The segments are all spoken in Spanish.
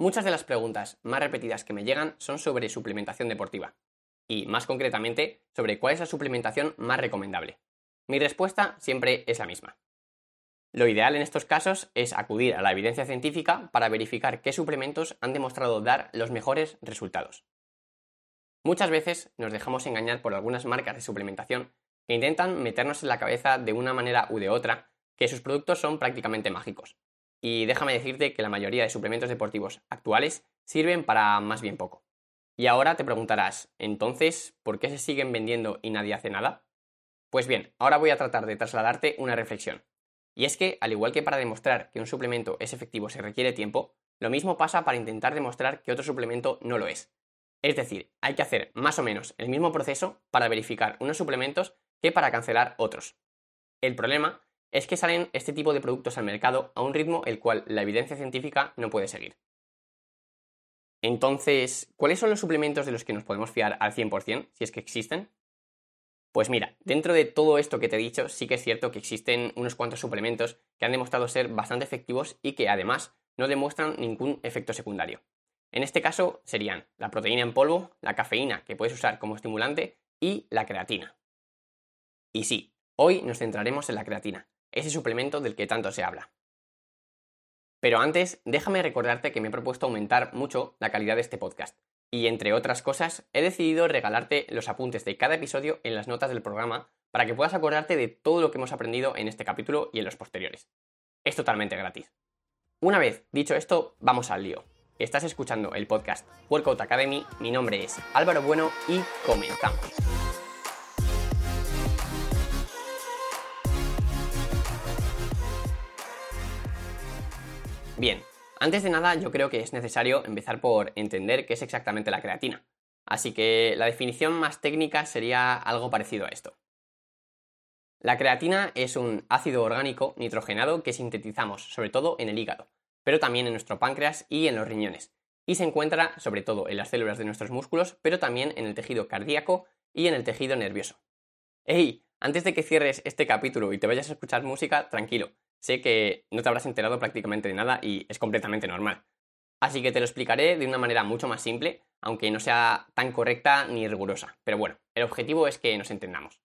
Muchas de las preguntas más repetidas que me llegan son sobre suplementación deportiva, y más concretamente sobre cuál es la suplementación más recomendable. Mi respuesta siempre es la misma. Lo ideal en estos casos es acudir a la evidencia científica para verificar qué suplementos han demostrado dar los mejores resultados. Muchas veces nos dejamos engañar por algunas marcas de suplementación que intentan meternos en la cabeza de una manera u de otra que sus productos son prácticamente mágicos. Y déjame decirte que la mayoría de suplementos deportivos actuales sirven para más bien poco. Y ahora te preguntarás, entonces, ¿por qué se siguen vendiendo y nadie hace nada? Pues bien, ahora voy a tratar de trasladarte una reflexión. Y es que, al igual que para demostrar que un suplemento es efectivo se requiere tiempo, lo mismo pasa para intentar demostrar que otro suplemento no lo es. Es decir, hay que hacer más o menos el mismo proceso para verificar unos suplementos que para cancelar otros. El problema es que salen este tipo de productos al mercado a un ritmo el cual la evidencia científica no puede seguir. Entonces, ¿cuáles son los suplementos de los que nos podemos fiar al 100%, si es que existen? Pues mira, dentro de todo esto que te he dicho, sí que es cierto que existen unos cuantos suplementos que han demostrado ser bastante efectivos y que además no demuestran ningún efecto secundario. En este caso serían la proteína en polvo, la cafeína que puedes usar como estimulante y la creatina. Y sí, hoy nos centraremos en la creatina, ese suplemento del que tanto se habla. Pero antes, déjame recordarte que me he propuesto aumentar mucho la calidad de este podcast, y entre otras cosas, he decidido regalarte los apuntes de cada episodio en las notas del programa para que puedas acordarte de todo lo que hemos aprendido en este capítulo y en los posteriores. Es totalmente gratis. Una vez dicho esto, vamos al lío. Estás escuchando el podcast Workout Academy, mi nombre es Álvaro Bueno y comenzamos. Bien, antes de nada, yo creo que es necesario empezar por entender qué es exactamente la creatina. Así que la definición más técnica sería algo parecido a esto. La creatina es un ácido orgánico nitrogenado que sintetizamos sobre todo en el hígado, pero también en nuestro páncreas y en los riñones, y se encuentra sobre todo en las células de nuestros músculos, pero también en el tejido cardíaco y en el tejido nervioso. ¡Ey! Antes de que cierres este capítulo y te vayas a escuchar música, tranquilo, sé que no te habrás enterado prácticamente de nada y es completamente normal. Así que te lo explicaré de una manera mucho más simple, aunque no sea tan correcta ni rigurosa. Pero bueno, el objetivo es que nos entendamos.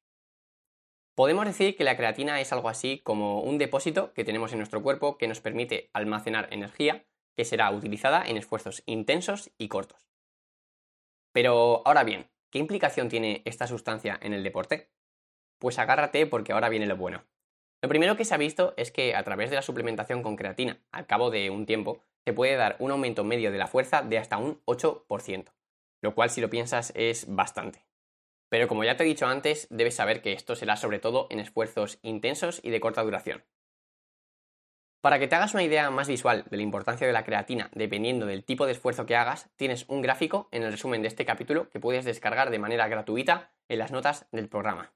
Podemos decir que la creatina es algo así como un depósito que tenemos en nuestro cuerpo que nos permite almacenar energía que será utilizada en esfuerzos intensos y cortos. Pero ahora bien, ¿qué implicación tiene esta sustancia en el deporte? Pues agárrate porque ahora viene lo bueno. Lo primero que se ha visto es que a través de la suplementación con creatina, al cabo de un tiempo, se puede dar un aumento medio de la fuerza de hasta un 8%, lo cual si lo piensas es bastante. Pero como ya te he dicho antes, debes saber que esto será sobre todo en esfuerzos intensos y de corta duración. Para que te hagas una idea más visual de la importancia de la creatina dependiendo del tipo de esfuerzo que hagas, tienes un gráfico en el resumen de este capítulo que puedes descargar de manera gratuita en las notas del programa.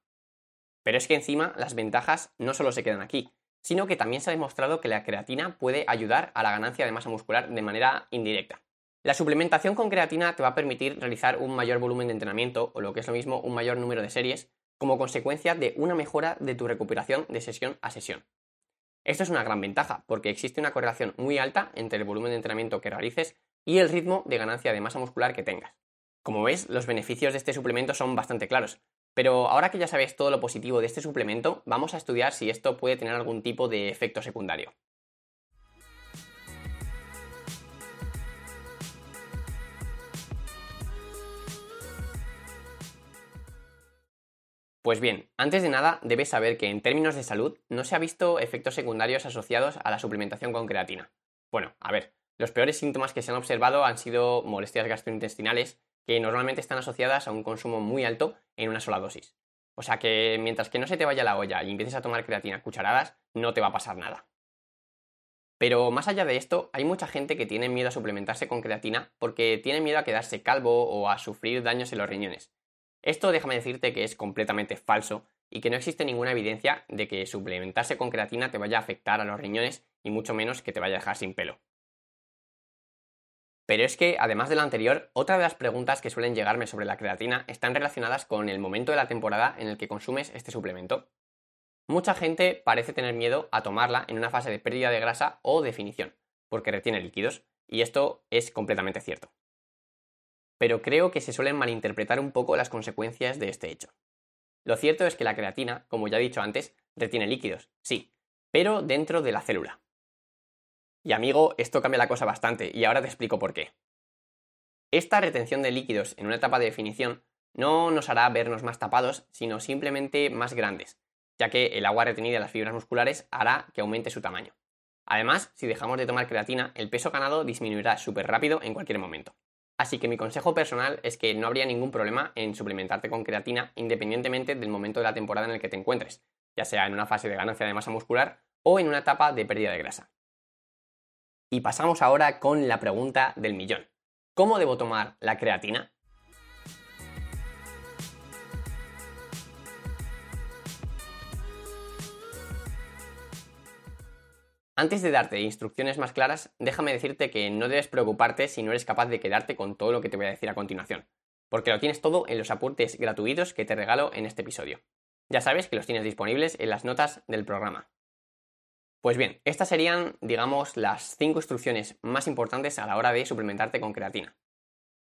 Pero es que encima las ventajas no solo se quedan aquí, sino que también se ha demostrado que la creatina puede ayudar a la ganancia de masa muscular de manera indirecta. La suplementación con creatina te va a permitir realizar un mayor volumen de entrenamiento, o lo que es lo mismo, un mayor número de series, como consecuencia de una mejora de tu recuperación de sesión a sesión. Esto es una gran ventaja, porque existe una correlación muy alta entre el volumen de entrenamiento que realices y el ritmo de ganancia de masa muscular que tengas. Como ves, los beneficios de este suplemento son bastante claros, pero ahora que ya sabes todo lo positivo de este suplemento, vamos a estudiar si esto puede tener algún tipo de efecto secundario. Pues bien, antes de nada debes saber que en términos de salud no se ha visto efectos secundarios asociados a la suplementación con creatina. Bueno, a ver, los peores síntomas que se han observado han sido molestias gastrointestinales, que normalmente están asociadas a un consumo muy alto en una sola dosis. O sea que mientras que no se te vaya la olla y empieces a tomar creatina cucharadas, no te va a pasar nada. Pero más allá de esto, hay mucha gente que tiene miedo a suplementarse con creatina porque tiene miedo a quedarse calvo o a sufrir daños en los riñones. Esto déjame decirte que es completamente falso y que no existe ninguna evidencia de que suplementarse con creatina te vaya a afectar a los riñones y mucho menos que te vaya a dejar sin pelo. Pero es que, además de lo anterior, otra de las preguntas que suelen llegarme sobre la creatina están relacionadas con el momento de la temporada en el que consumes este suplemento. Mucha gente parece tener miedo a tomarla en una fase de pérdida de grasa o definición, porque retiene líquidos, y esto es completamente cierto. Pero creo que se suelen malinterpretar un poco las consecuencias de este hecho. Lo cierto es que la creatina, como ya he dicho antes, retiene líquidos, sí, pero dentro de la célula. Y amigo, esto cambia la cosa bastante, y ahora te explico por qué. Esta retención de líquidos en una etapa de definición no nos hará vernos más tapados, sino simplemente más grandes, ya que el agua retenida en las fibras musculares hará que aumente su tamaño. Además, si dejamos de tomar creatina, el peso ganado disminuirá súper rápido en cualquier momento. Así que mi consejo personal es que no habría ningún problema en suplementarte con creatina independientemente del momento de la temporada en el que te encuentres, ya sea en una fase de ganancia de masa muscular o en una etapa de pérdida de grasa. Y pasamos ahora con la pregunta del millón. ¿Cómo debo tomar la creatina? Antes de darte instrucciones más claras, déjame decirte que no debes preocuparte si no eres capaz de quedarte con todo lo que te voy a decir a continuación, porque lo tienes todo en los apuntes gratuitos que te regalo en este episodio. Ya sabes que los tienes disponibles en las notas del programa. Pues bien, estas serían, digamos, las 5 instrucciones más importantes a la hora de suplementarte con creatina.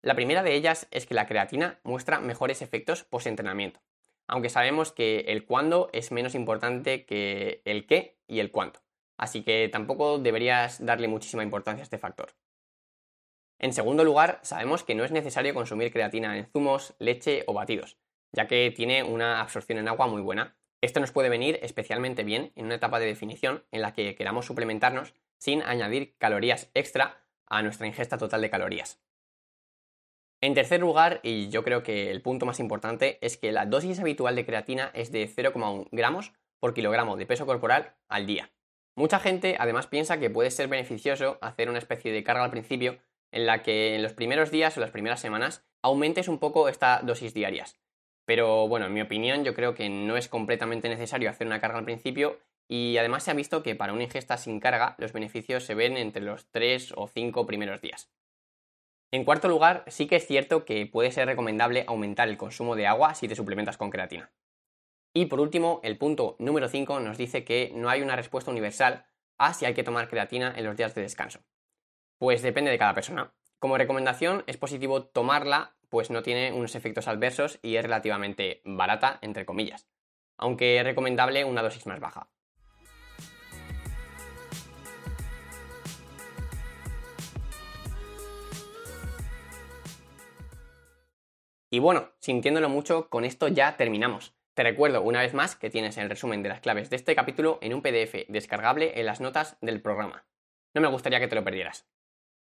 La primera de ellas es que la creatina muestra mejores efectos post-entrenamiento, aunque sabemos que el cuándo es menos importante que el qué y el cuánto así que tampoco deberías darle muchísima importancia a este factor. En segundo lugar, sabemos que no es necesario consumir creatina en zumos, leche o batidos, ya que tiene una absorción en agua muy buena. Esto nos puede venir especialmente bien en una etapa de definición en la que queramos suplementarnos sin añadir calorías extra a nuestra ingesta total de calorías. En tercer lugar, y yo creo que el punto más importante, es que la dosis habitual de creatina es de 0,1 gramos por kilogramo de peso corporal al día. Mucha gente además piensa que puede ser beneficioso hacer una especie de carga al principio en la que en los primeros días o las primeras semanas aumentes un poco esta dosis diarias. Pero bueno, en mi opinión yo creo que no es completamente necesario hacer una carga al principio y además se ha visto que para una ingesta sin carga los beneficios se ven entre los 3 o 5 primeros días. En cuarto lugar, sí que es cierto que puede ser recomendable aumentar el consumo de agua si te suplementas con creatina. Y por último, el punto número 5 nos dice que no hay una respuesta universal a si hay que tomar creatina en los días de descanso. Pues depende de cada persona. Como recomendación es positivo tomarla, pues no tiene unos efectos adversos y es relativamente barata, entre comillas, aunque es recomendable una dosis más baja. Y bueno, sintiéndolo mucho, con esto ya terminamos. Te recuerdo una vez más que tienes el resumen de las claves de este capítulo en un PDF descargable en las notas del programa. No me gustaría que te lo perdieras.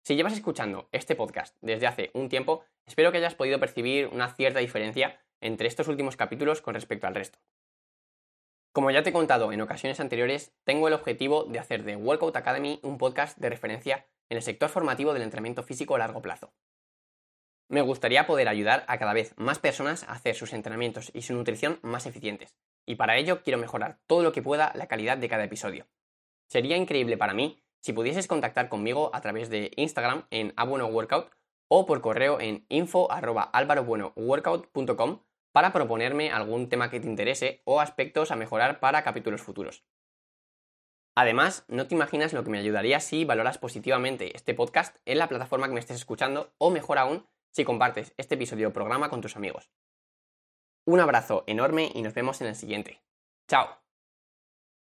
Si llevas escuchando este podcast desde hace un tiempo, espero que hayas podido percibir una cierta diferencia entre estos últimos capítulos con respecto al resto. Como ya te he contado en ocasiones anteriores, tengo el objetivo de hacer de Workout Academy un podcast de referencia en el sector formativo del entrenamiento físico a largo plazo. Me gustaría poder ayudar a cada vez más personas a hacer sus entrenamientos y su nutrición más eficientes, y para ello quiero mejorar todo lo que pueda la calidad de cada episodio. Sería increíble para mí si pudieses contactar conmigo a través de Instagram en abuenoworkout o por correo en info@alvarobuenoworkout.com para proponerme algún tema que te interese o aspectos a mejorar para capítulos futuros. Además, no te imaginas lo que me ayudaría si valoras positivamente este podcast en la plataforma que me estés escuchando o mejor aún, si compartes este episodio o programa con tus amigos. Un abrazo enorme y nos vemos en el siguiente. ¡Chao!